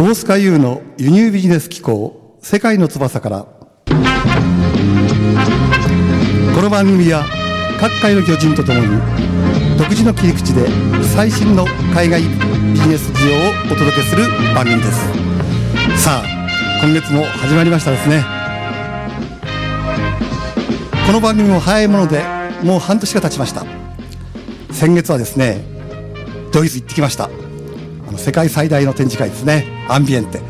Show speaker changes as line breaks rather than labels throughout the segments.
大塚優の輸入ビジネス機構世界の翼から。この番組は各界の巨人とともに独自の切り口で最新の海外ビジネス事情をお届けする番組です。さあ今月も始まりましたですね。この番組も早いものでもう半年が経ちました。先月はですねドイツ行ってきました。世界最大の展示会ですね。アンビエンテ。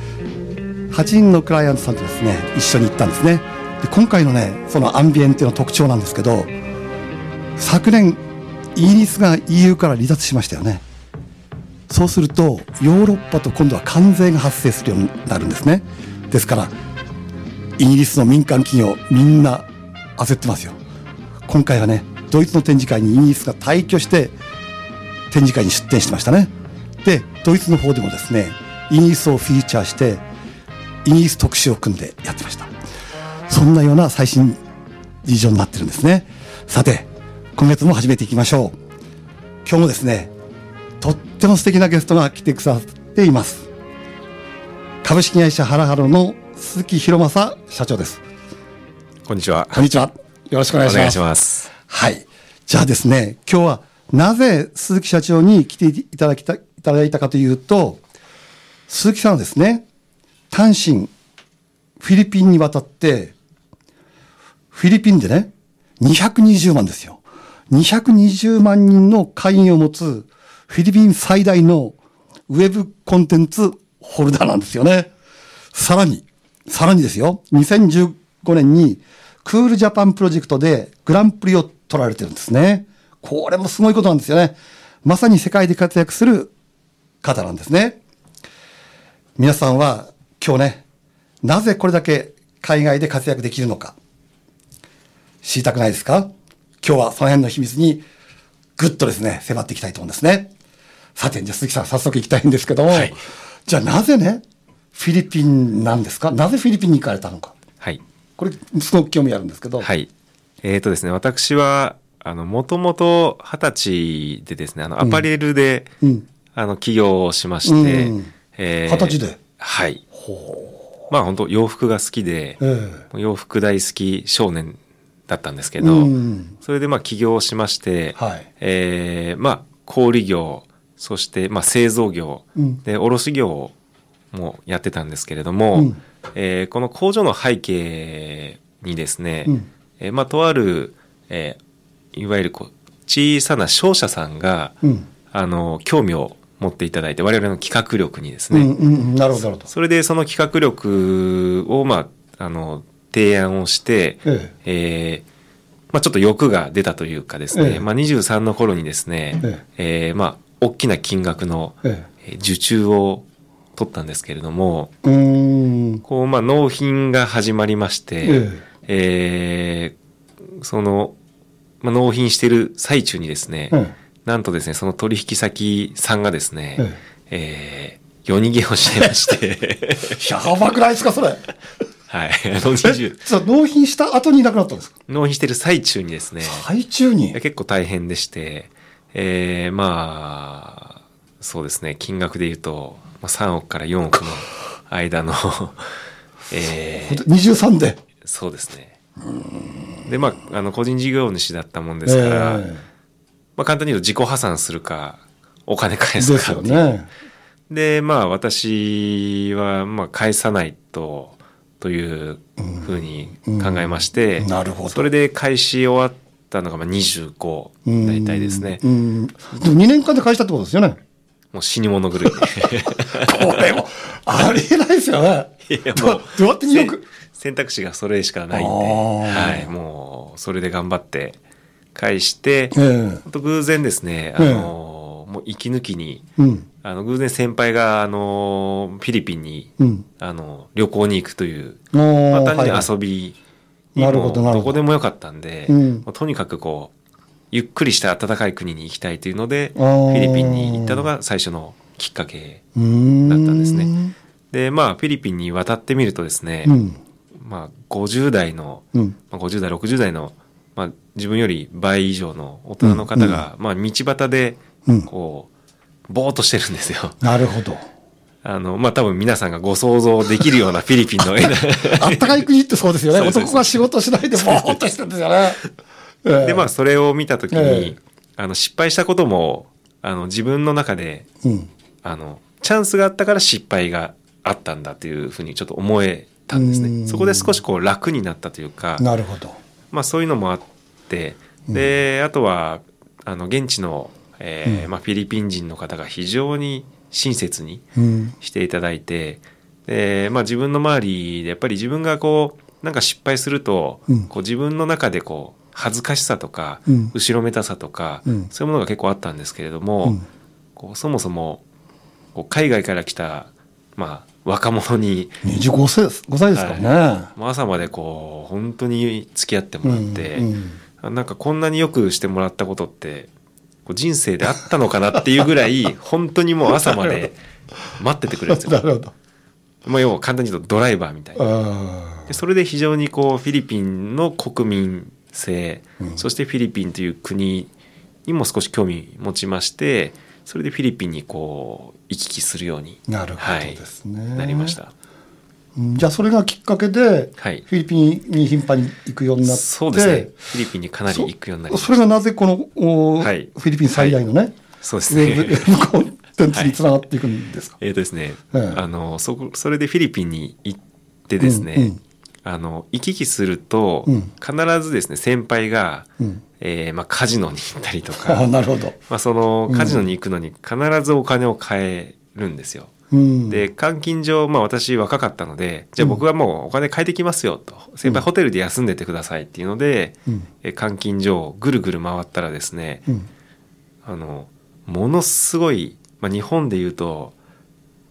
8人のクライアントさんとですね一緒に行ったんですね。で今回のねそのアンビエンテの特徴なんですけど昨年イギリスが EU から離脱しましたよね。そうするとヨーロッパと今度は関税が発生するようになるんですね。ですからイギリスの民間企業みんな焦ってますよ。今回はねドイツの展示会にイギリスが退去して展示会に出展してましたね。でドイツの方でもですねイギリスをフィーチャーしてイギリス特集を組んでやってました。そんなような最新事情になってるんですね。さて今月も始めていきましょう。今日もですねとっても素敵なゲストが来てくださっています。株式会社ハラハロの鈴木博正社長です。
こんにちは。
こんにちは。よろしくお願いします。
お願いします。
はい。じゃあですね、今日はなぜ鈴木社長に来ていただきた、いただいたかというと、鈴木さんはですね、単身、フィリピンに渡って、フィリピンでね、220万ですよ。220万人の会員を持つフィリピン最大のウェブコンテンツホルダーなんですよね。さらに、さらにですよ、2015年にクールジャパンプロジェクトでグランプリを取られてるんですね。これもすごいことなんですよね。まさに世界で活躍する方なんですね。皆さんは今日ね、なぜこれだけ海外で活躍できるのか、知りたくないですか？今日はその辺の秘密にぐっとですね、迫っていきたいと思うんですね。さて、じゃあ鈴木さん早速行きたいんですけども、
はい
じゃあなぜね、フィリピンなんですか？なぜフィリピンに行かれたのか
はい。
これ、すごく興味あるんですけど。
はい。えっ、とですね、私は、あの、もともと二十歳でですね、あの、アパレルで、
うん。
あの、起業をしまして、
うん。
えー
二十歳で？
はい。まあ本当洋服が好きで、
え。
洋服大好き少年だったんですけど、
うん。
それでまあ起業をしまして、
はい。
えーまあ小売業、そしてまあ製造業、
うん。
で卸業もやってたんですけれども、
うん。
えーこの工場の背景にですね、
うん。
えーまあとある、えーいわゆるこう小さな商社さんが、
うん。
あの興味を持っていただいて我々の企画力にですね、
うん、うん、なるほど、なるほど。
それでその企画力を、まあ、あの、提案をして、
え
え。ーまあ、ちょっと欲が出たというかですね、
ええ。
まあ、23の頃にですね、
え
え。ーまあ、大きな金額の、受注を取ったんですけれども、
え。うーん。
こう、まあ、納品が始まりまして、えーその、まあ、納品している最中にですね、
え
なんとですね、その取引先さんがですね、
え
えー夜逃げをしてまして、
え。やばくないですか、それ。
はい。あの
え、
20
さ納品した後にいなくなったんですか？
納品してる最中にですね、
最中に？
結構大変でして、えー、まあ、そうですね、金額で言うと、まあ、3億から4億の間の、えー、
23で。
そうですね。で、まあ、あの、個人事業主だったもんですから、
え
まあ、簡単に言うと自己破産するか、お金返
す
かっていう。
ね。
で、まあ私は、まあ返さないと、というふうに考えまして、
なるほど。
それで開始終わったのがまあ25、
うん
大体ですね
う。ん。でも2年間で返したってことですよね。
もう死に物狂いで。
これも、ありえないですよね。
いや
ど
もう
どうやって2億？
選択肢がそれしかないんで、はい、もうそれで頑張って返して、
ええ
ほんと偶然ですね、あの、もう息抜きに、
うん。
あの、偶然先輩が、あの、フィリピンに、
うん。
あの、旅行に行くという、まあ、単純に
はい
遊びに
なる
も
ほど
こでもよかったんで、
うん
とにかくこう、ゆっくりした暖かい国に行きたいというので、フィリピンに行ったのが最初のきっかけだったんですね。で、まあ、フィリピンに渡ってみるとですね、
うん。
まあ、50代の、
うん。
まあ、50代、60代の、まあ、自分より倍以上の大人の方が、まあ、道端で
うん、
こう、ぼーっとしてるんですよ。
なるほど。
あの、まあ、多分皆さんがご想像できるような フィリピンの絵な
あったかい国ってそうですよね。男が仕事しないでぼーっとしてるんですよね。ええ
で、まあ、それを見たときに、
ええ
あの、失敗したことも、あの、自分の中で、
うん。
あの、チャンスがあったから失敗があったんだっていうふうにちょっと思えたんです
うん
ね。そこで少しこう楽になったというか、
なるほど。
まあそういうのもあって、で、あとは、あの、現地の、えー
うん。
まあフィリピン人の方が非常に親切に
うん。
していただいて、で、まあ自分の周りでやっぱり自分がこう、なんか失敗すると、
うん。
こう自分の中でこう、恥ずかしさとか、
うん。
後ろめたさとか、
うん。
そういうものが結構あったんですけれども、
うん。
こうそもそもこう海外から来た、まあ、若者に、
25歳です。5歳ですからね。
もう朝までこう本当に付き合ってもらって、
うんうん
あなんかこんなによくしてもらったことってこう人生であったのかなっていうぐらい 本当にもう朝まで待っててくれるんですよ。
なるほど。
まあ、要は簡単に言うとドライバーみたいな。
あ
でそれで非常にこうフィリピンの国民性、
うん
そしてフィリピンという国にも少し興味持ちましてそれでフィリピンにこう行き来するように
ーなるほどですね。
なりました。
うんじゃあそれがきっかけで、
はい
フィリピンに頻繁に行くようになって、
そうですね。フィリピンにかなり行くようになりました。
そそれがなぜこの、お
はい
フィリピン最大のね、
そうですね。
ェブコンテンツにつながっていくんですか？
えっとですね、
ええ
あのそこそれでフィリピンに行ってですね、
うんうん
あの行き来すると、
うん。
必ずですね先輩が、
うん。
えーまあ、カジノに行ったりと
あ
か
なるほど。
まあ、その
うん
カジノに行くのに必ずお金を変えるんですよ。
うん、
で、監禁上、まあ私若かったので、じゃあ僕はもうお金変えてきますよと。先輩ホテルで休んでてくださいっていうので、
うん。
え監禁所をぐるぐる回ったらですね、
うん。
あの、ものすごい、まあ日本で言うと、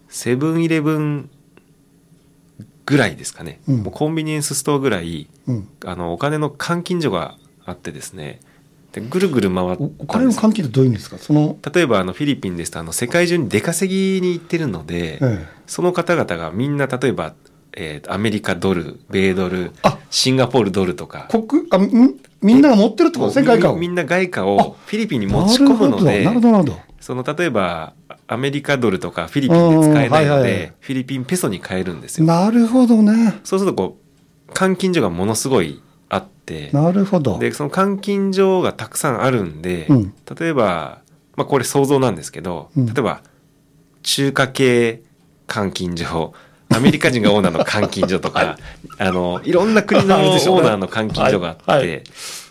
セブンイレブンぐらいですかね。
うん。
もうコンビニエンスストアぐらい、
うん。
あの、お金の監禁所があってですね、でぐるぐる回ったんです。
おお金の換金ってどういう意味ですか？その、
例えばあのフィリピンですとあの世界中に出稼ぎに行ってるので、
ええ。
その方々がみんな例えば、えーとアメリカドル米ドル
あ。
シンガポールドルとか
国あみみんなが持ってるってこと？ですね、外貨を。
みみんな外貨
あ
をフィリピンに持ち込むので
なるほど、なるほど。
その例えばアメリカドルとかフィリピンで使えないの
うんはいはいはい
でフィリピンペソに変えるんですよ
なるほどね。
そうするとこう監禁所がものすごいあって
なるほど。
でその監禁所がたくさんあるんで、
うん
例えば、まあ、これ想像なんですけど、
うん
例えば中華系監禁所アメリカ人がオーナーの監禁所とか、あのいろんな国のオーナーの監禁所があって、
はいはい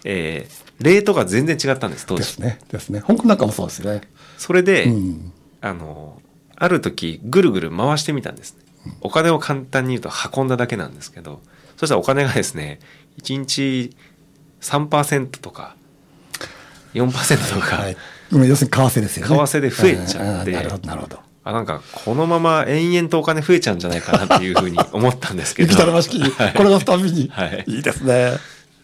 えーレートが全然違ったんです当時
ですね。ですね。香港なんかもそうですね。
それで、
うん。
あのある時ぐるぐる回してみたんですねお金を簡単に言うと運んだだけなんですけどそしたらお金がですね1日3%とか4%とか、
はい。要するに為替ですよね。
為替で増えちゃって
うんなるほど、なるほど。
あなんかこのまま延々とお金増えちゃうんじゃないかなっていうふうに思ったんですけど
雪だるま式、
はい
これがたびに、
はい
いいですね。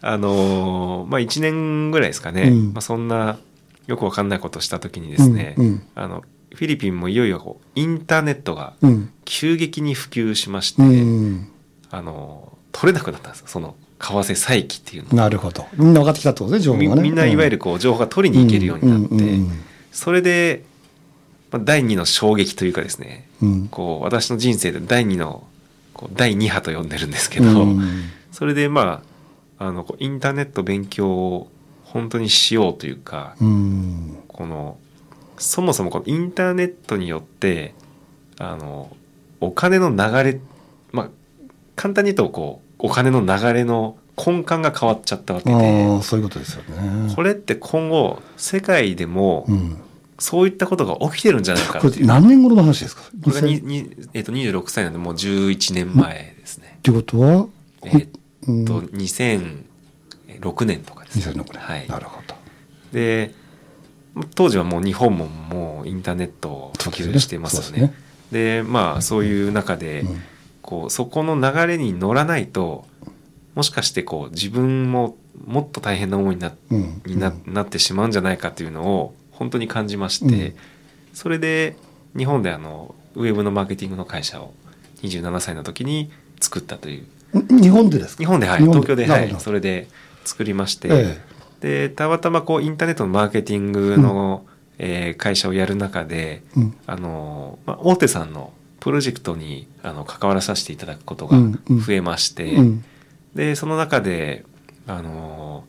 あのーまあ1年ぐらいですかね、
うん
まあ、そんなよくわかんないことをした時にですね、
うんうん
あのフィリピンもいよいよこうインターネットが
うん。
急激に普及しまして、
うん。
あの取れなくなったんですよその為替差益っていうの
なるほど。みんな分かってきたってことですね、情報
み
がね。
みんないわゆるこう情報が取りに行けるようになって、それで、まあ、第二の衝撃というかですね
うん。
こう私の人生で第二のこう第二波と呼んでるんですけど、
うん
それでまああのこうインターネット勉強を本当にしようというか、
うん。
このそもそもこのインターネットによってあのお金の流れまあ簡単に言うとこうお金の流れの根幹が変わっちゃったわけ
あ
で
あ、そういうことですよね。
これって今後世界でも
うん。
そういったことが起きてるんじゃないか
これ何年頃の話ですか？
これがに
2000っ
に、えっと26歳なんでもう11年前ですね。
てことは、
えっ
うん
と2006年とか。
2006年。
はい。
なるほど。
で当時はもう日本ももうインターネットを普及してますよね。
ですね。
でまあそういう中で、
うん。
こうそこの流れに乗らないともしかしてこう自分ももっと大変な思いにな,、
うん。
にななってしまうんじゃないかっていうのを本当に感じまして、
うん。
それで日本であのウェブのマーケティングの会社を27歳の時に作ったという。
ん日本でですか？
日本ではい。東京で、はい、それで作りまして、
え
でたまたまこうインターネットのマーケティングの、えー会社をやる中で、
うん。
あのまあ、大手さんのプロジェクトにあの関わらさせていただくことが
うんうん。
増えまして、
うん。
でその中であの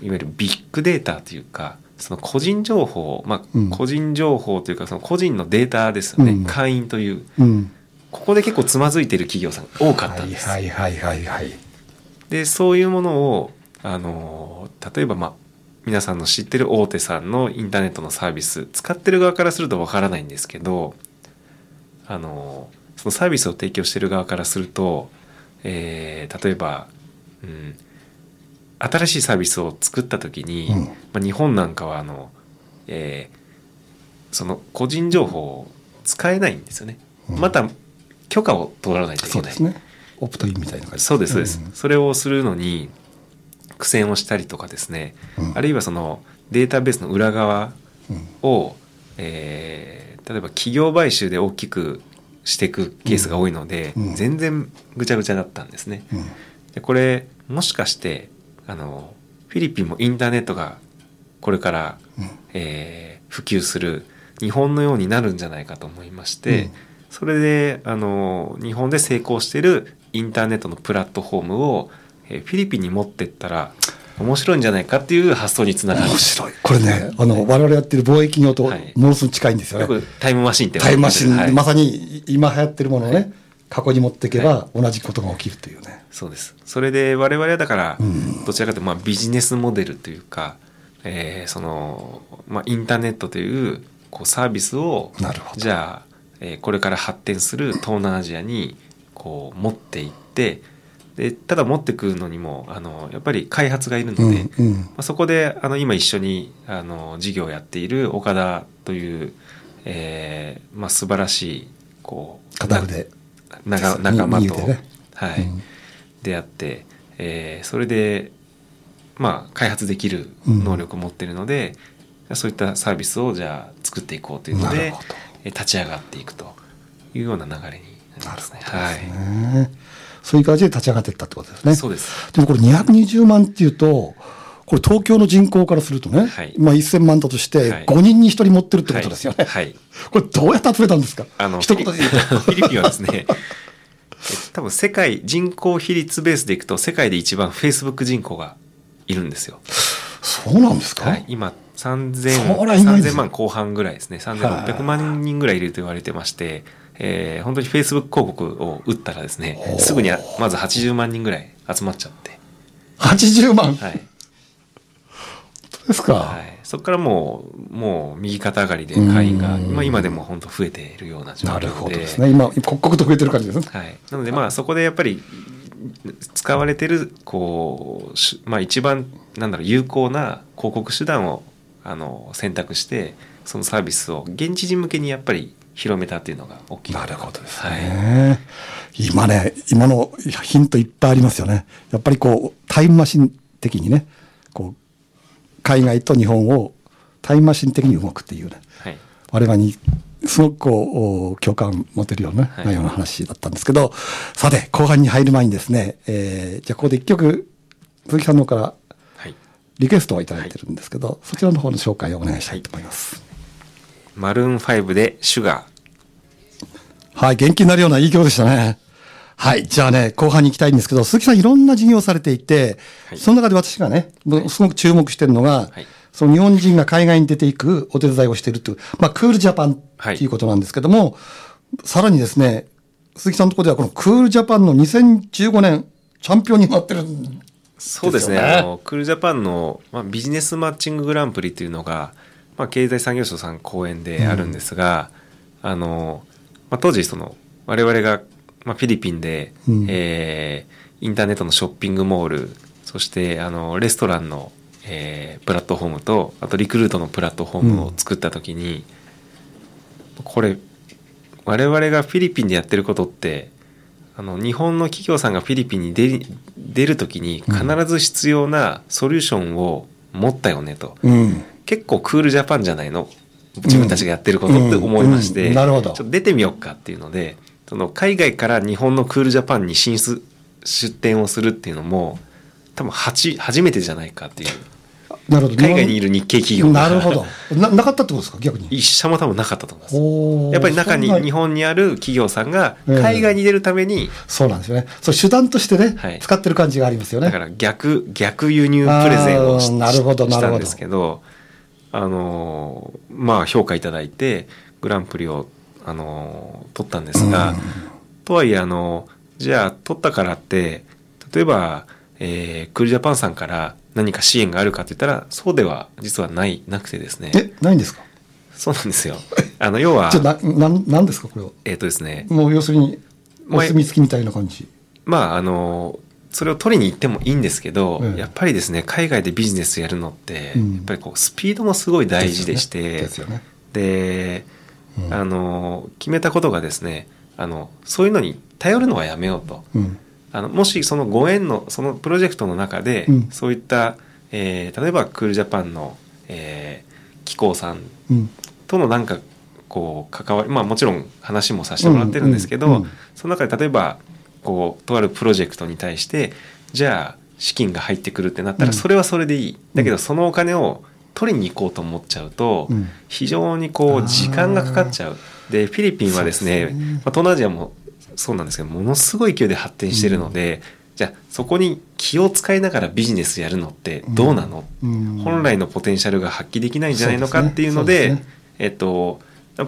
いわゆるビッグデータというかその個人情報、まあ
うん。
個人情報というかその個人のデータですよね、
うん。
会員という。
うん。
ここで結構つまずいてる企業さんが多かったんです、
はいはいはいはいはい
でそういうものをあの例えばまあ皆さんの知ってる大手さんのインターネットのサービス使ってる側からするとわからないんですけどあのそのサービスを提供してる側からすると、えー例えば、うん、新しいサービスを作った時に、
うん
まあ、日本なんかはあの、えーその個人情報を使えないんですよね。
うん
また許可を取らないといけない。
そうですねオプトインみたいな感じ。
そうですそうです、
ん。
それをするのに苦戦をしたりとかですね、
うん。
あるいはそのデータベースの裏側
うん。
を、えー例えば企業買収で大きくしていくケースが多いので、
うん。
全然ぐちゃぐちゃだったんですね。
うん。
でこれもしかしてあのフィリピンもインターネットがこれから、
うん。
えー普及する日本のようになるんじゃないかと思いまして、
うん。
それであの日本で成功しているインターネットのプラットフォームを、えーフィリピンに持ってったら面白いんじゃないかっていう発想につながる。
面白い。これねあの我々やってる貿易業と
はい。
ものすごく近いんですよね、
よくタイムマシンって
タイムマシン、
はい。
まさに今流行ってるものをね、
はい。
過去に持っていけば同じことが起きるというね、
そうです。それで我々はだから
うん。
どちらかというとまあビジネスモデルというか、えーその、まあ、インターネットというこうサービスを
なるほど。
じゃあ、えーこれから発展する東南アジアにこう持っていってでただ持ってくるのにもあのやっぱり開発がいるので、
うんうん。
まあ、そこであの今一緒にあの事業をやっている岡田という、えーまあ、素晴らしいこう
片腕。
仲仲間と、
ね。
はい。
うん。
出会って、えーそれでまあ開発できる能力を持っているので、そういったサービスをじゃあ作っていこうというので立ち上がっていくというような流れにね。は
ねそういう感じで立ち上がっていったってことですね。
そうです。
でもこれ220万っていうと、これ東京の人口からするとね、
はい
まあ1000万だとして
はい
5人に1人持ってるってことですよね。
はい。はい
これどうやって集めたんですか？
あの
一言で言うと。
フィリピンはですね、え 多分世界人口比率ベースでいくと世界で一番フェイスブック人口がいるんですよ。
そうなんですか、
はい、今3000
そりゃいないです
3000万後半ぐらいですね3600万人ぐらいいると言われてまして、えー本当にフェイスブック広告を打ったらですねすぐにまず80万人ぐらい集まっちゃって、
80万、
はい。
ですか、
はい、そこからもうもう右肩上がりで会員が
うん。
今今でも本当増えているような状況で。
なるほどですね。今、刻々と増えてる感じですね。
はい、なのでまあそこでやっぱり使われてるこうしまあ一番なんだろう有効な広告手段をあの選択してそのサービスを現地人向けにやっぱり広めたっていうのが大きい。
なるほどです
はい。
ね。今ね、今のヒントいっぱいありますよね。やっぱりこう、タイムマシン的にね、こう、海外と日本をタイムマシン的に動くっていうね、
はい。
我々にすごくこう、共感持てるようなね
はい。
内容の話だったんですけど、さて、後半に入る前にですね、えー、じゃあここで一曲、鈴木さんの方から
はい。
リクエストをいただいてるんですけど、そちらの方の紹介をお願いしたいと思います。
マルーン5でシュガ
はい、元気になるようないい曲でしたね。はい、じゃあね、後半に行きたいんですけど、鈴木さんいろんな事業をされていて、
はい。
その中で私がね、すごく注目してるのが、
はい。
その日本人が海外に出ていくお手伝いをしているという、まあ、クールジャパンっていうことなんですけども、さらにですね、鈴木さんのところではこのクールジャパンの2015年チャンピオンになってるん
ーそうですね
ですよね。
あのクールジャパンの、まあ、ビジネスマッチンググランプリというのが、まあ、経済産業省さん講演であるんですが、あのまあ、当時その我々が、まあ、フィリピンで、
うん。
えーインターネットのショッピングモールそしてあのレストランの、えープラットフォームとあとリクルートのプラットフォームを作った時に、これ我々がフィリピンでやってることってあの日本の企業さんがフィリピンに出出る時に必ず必要なソリューションを持ったよねと、
うん。
結構クールジャパンじゃないの自分たちがやってることって思いまして、
なるほど。
ちょっと出てみようかっていうのでその海外から日本のクールジャパンに進出出店をするっていうのも多分初初めてじゃないかっていう。
なるほど。
海外にいる日系企業が
なるほど。ななかったってことですか？逆に。
一社も多分なかったと思います。やっぱり中に日本にある企業さんが
ええ
海外に出るために、
そうなんですよね。そう手段としてね、
はい。
使ってる感じがありますよね。
だから逆逆輸入プレゼンをし
あーなるほどなるほど。
したんですけどあのーまあ評価いただいてグランプリをあのー取ったんですが、とはいえあのじゃあ取ったからって例えば、えークールジャパンさんから何か支援があるかって言ったらそうでは実はないなくてですね。
えないんですか？
そうなんですよ。あの要は
じゃあななんなんですかこれは？
えっ、とですね。
もう要するにお
まあ
墨付きみたいな感じ。
まああのそれを取りに行ってもいいんですけど、
ええ。
やっぱりですね海外でビジネスやるのって、
うん。
やっぱりこうスピードもすごい大事でして
で
あの決めたことがですねあのそういうのに頼るのはやめようと。
うん。
あのもしそのご縁のそのプロジェクトの中で、
うん。
そういった、えー例えばクールジャパンの、えー機構さん
うん。
とのなんかこう関わりまあもちろん話もさせてもらってるんですけど、その中で例えばこうとあるプロジェクトに対してじゃあ資金が入ってくるってなった
うん。
らそれはそれでいい、だけどそのお金を取りに行こうと思っちゃうと、
うん。
非常にこう時間がかかっちゃう。でフィリピンはですね
ね
まあ、東南アジアもそうなんですけどものすごい勢いで発展してるので、じゃあそこに気を使いながらビジネスやるのってどうなの、
うん。
本来のポテンシャルが発揮できないんじゃないのかっていうので
そうですね。
えっと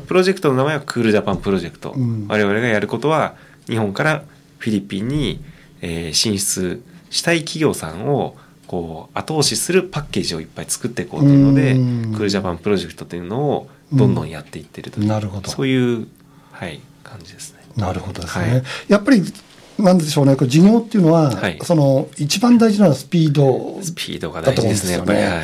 プロジェクトの名前はクールジャパンプロジェクト、
うん。
我々がやることは日本からフィリピンに、えー進出したい企業さんをこう後押しするパッケージをいっぱい作っていこうというので、
うん。
クールジャパンプロジェクトというのをどんどんやっていってるという、
なるほど。
そういう、はい、感じですね。
なるほどですね、
はい。
やっぱりなんでしょうねこれ事業っていうのは、
はい。
その一番大事なのはスピード
スピードが大事ですね、やっぱり。はい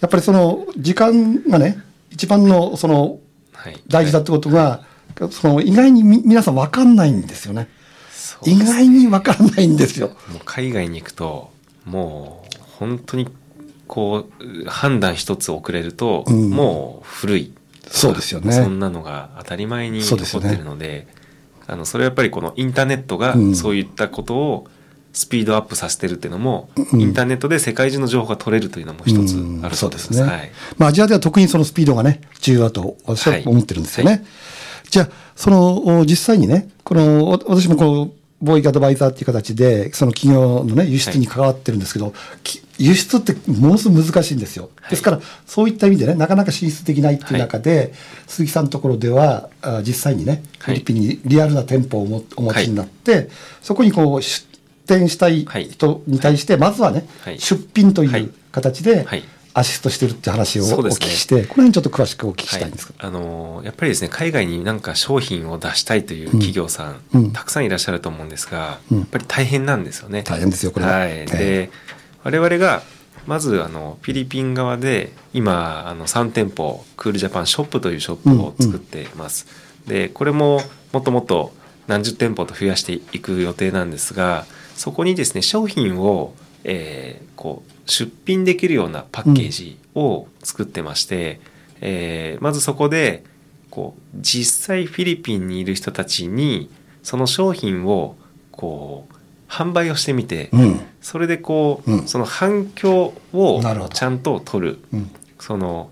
やっぱりその時間がね一番のその
はい、
大事だってことが、その意外にみ皆さん分かんないんですよね意外に分からないんですよ。
もう海外に行くともう本当にこう判断一つ遅れると、
うん。
もう古い。
そうですよね。
そんなのが当たり前に起こってるのであのそれはやっぱりこのインターネットが
うん。
そういったことをスピードアップさせてるっていうのも、
うん。
インターネットで世界中の情報が取れるというのも一つ
うん。
ある。
そうですね、
はい
まあアジアでは特にそのスピードがね重要だと私は思ってるんですよね、
はい。
じゃあそのお実際にねこのお私もこの貿易アドバイザーっていう形でその企業のね輸出に関わってるんですけど、き輸出ってものすごく難しいんですよ、
はい。
ですからそういった意味でねなかなか進出できないっていう中で、鈴木さんのところではあ実際にねフ
はい。
ィリピンにリアルな店舗をもお持ちになって、そこにこう出店したい
はい
人に対してまずはね、
はい。
出品と
はい。いう
形で、
はい
アシストしてるって話をお聞きして、この辺ちょっと詳しくお聞きしたいんです。
はい、あのーやっぱりですね海外になんか商品を出したいという企業さん、
うん。
たくさんいらっしゃると思うんですが、
うん。
やっぱり大変なんですよね。
大変ですよこれは。
はい、
え
で我々がまずあのフィリピン側で今あの3店舗クールジャパンショップというショップを作っています。でこれももっともっと何十店舗と増やしていく予定なんですがそこにですね商品を、えーこう出品できるようなパッケージを作ってまして、えーまずそこでこう実際フィリピンにいる人たちにその商品をこう販売をしてみて、
うん。
それでこう、
うん
その反響をちゃんと取る
うん。
その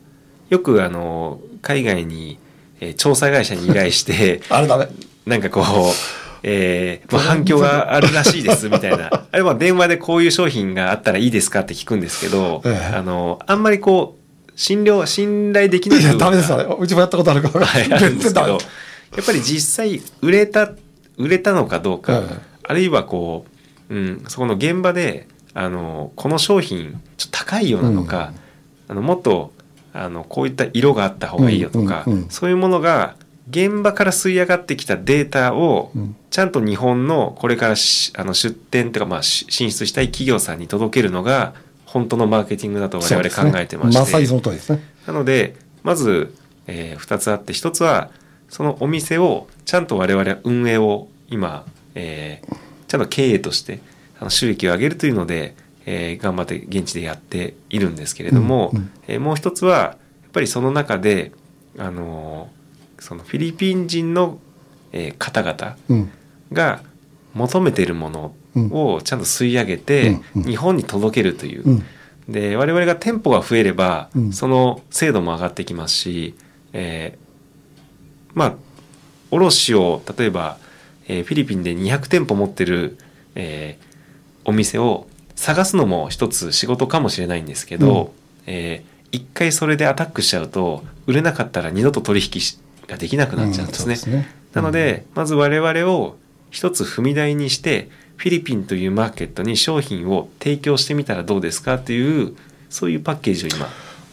よくあの海外に、えー調査会社に依頼して
あれダメ。
なんかこう、えーまあ、反響があるらしいですみたいな。あれは電話でこういう商品があったらいいですかって聞くんですけど、
ええ
あの、あんまりこう、信用、信頼できない
いや、ダメですあれ。うちもやったことあるから。
はい、あるんですけど、やっぱり実際売れた、売れたのかどうか、
ええ
あるいはこう、うん、そこの現場で、あの、この商品、ちょっと高いようなのか、あの、もっと、あの、こういった色があった方がいいよとか、
うんうんうん
そういうものが、現場から吸い上がってきたデータを、
うん。
ちゃんと日本のこれからしあの出店というか、まあ、し進出したい企業さんに届けるのが本当のマーケティングだと我々考えてまして、
ねまさにその通りですね。
なのでまず、え2つあって1つはそのお店をちゃんと我々は運営を今、えーちゃんと経営としてあの収益を上げるというので、えー頑張って現地でやっているんですけれども、
うんうん。
えーもう1つはやっぱりその中で、あのーそのフィリピン人の、えー方々
うん。
が求めているものをちゃんと吸い上げて、
うん。うん。
日本に届けるという、
うん。
で我々が店舗が増えれば、
うん。
その精度も上がってきますし、えーまあ卸を例えば、えーフィリピンで200店舗持ってる、えーお店を探すのも一つ仕事かもしれないんですけど、えー一回それでアタックしちゃうと売れなかったら二度と取引しができなくなっちゃうんですね。
そうですね
なので、まず我々を一つ踏み台にしてフィリピンというマーケットに商品を提供してみたらどうですかっていうそういうパッケージを今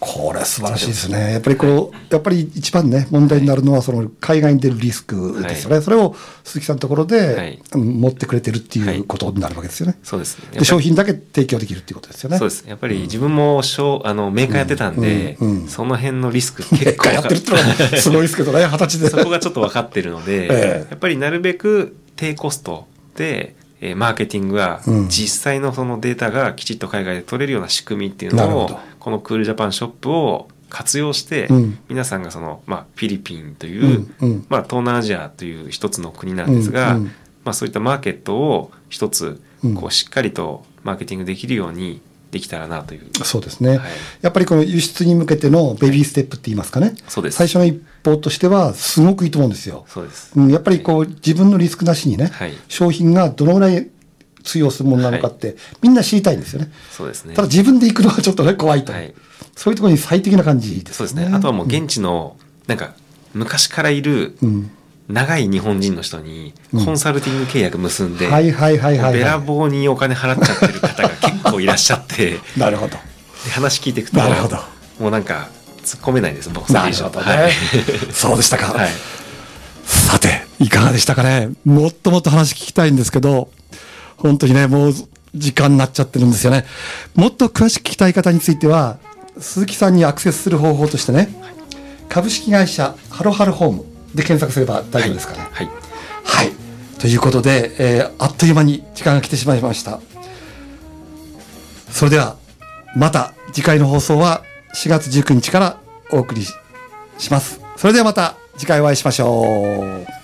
これ素晴らしいですね。やっぱりこう、やっぱり一番ね、問題になるのは、その海外に出るリスクですよね。それを鈴木さんのところで、
はい。
うん持ってくれてるっていうことになるわけですよね。
そうです
商品だけ提供できるっていうことですよね。
そうです。やっぱり自分もうあのメーカーやってたんで、
うんうん。うん
その辺のリスク
結
結構
構やってるってのは すごいですけどね、二十歳で。
そこがちょっと分かってるので、
ええ。
やっぱりなるべく低コストで、えーマーケティングは
うん。
実際のそのデータがきちっと海外で取れるような仕組みっていうのをこのクールジャパンショップを活用して、
うん。
皆さんがその、まあ、フィリピンという、
うんうん。
まあ、東南アジアという一つの国なんですが、
うんうん。
まあ、そういったマーケットを一つ
うん。
こうしっかりとマーケティングできるようにできたらなという、
そうですね、
はい。
やっぱりこの輸出に向けてのベビーステップって言いますかね。
そうです。
最初の一歩としては、すごくいいと思うんですよ。
そうです、
うんやっぱりこう、自分のリスクなしにね、
はい。
商品がどのぐらい通用するものなのかって、みんな知りたいんですよね。
そうですね
ただ自分で行くのはちょっとね、怖いと。
はい
そういうところに最適な感じです
そうですね。あとはもう現地の、なんか、昔からいる
うん。
長い日本人の人に
うん
コンサルティング契約結んで、
はいはいはいはい、
べら
は
ぼうにお金払っちゃってる方が結構いらっしゃって、
い。なるほど。
で話聞いていくと、
なるほど
もうなんか、突っ込めないです、僕
なるほどね。
はい。
そうでしたか。
はい。
さて、いかがでしたかね。もっともっと話聞きたいんですけど、本当にね、もう時間になっちゃってるんですよね。もっと詳しく聞きたい方については、鈴木さんにアクセスする方法としてね、株式会社ハロハルホームで検索すれば大丈夫ですかね。
はい。
はい。ということで、えーあっという間に時間が来てしまいました。それでは、また次回の放送は4月19日からお送りしします。それではまた次回お会いしましょう。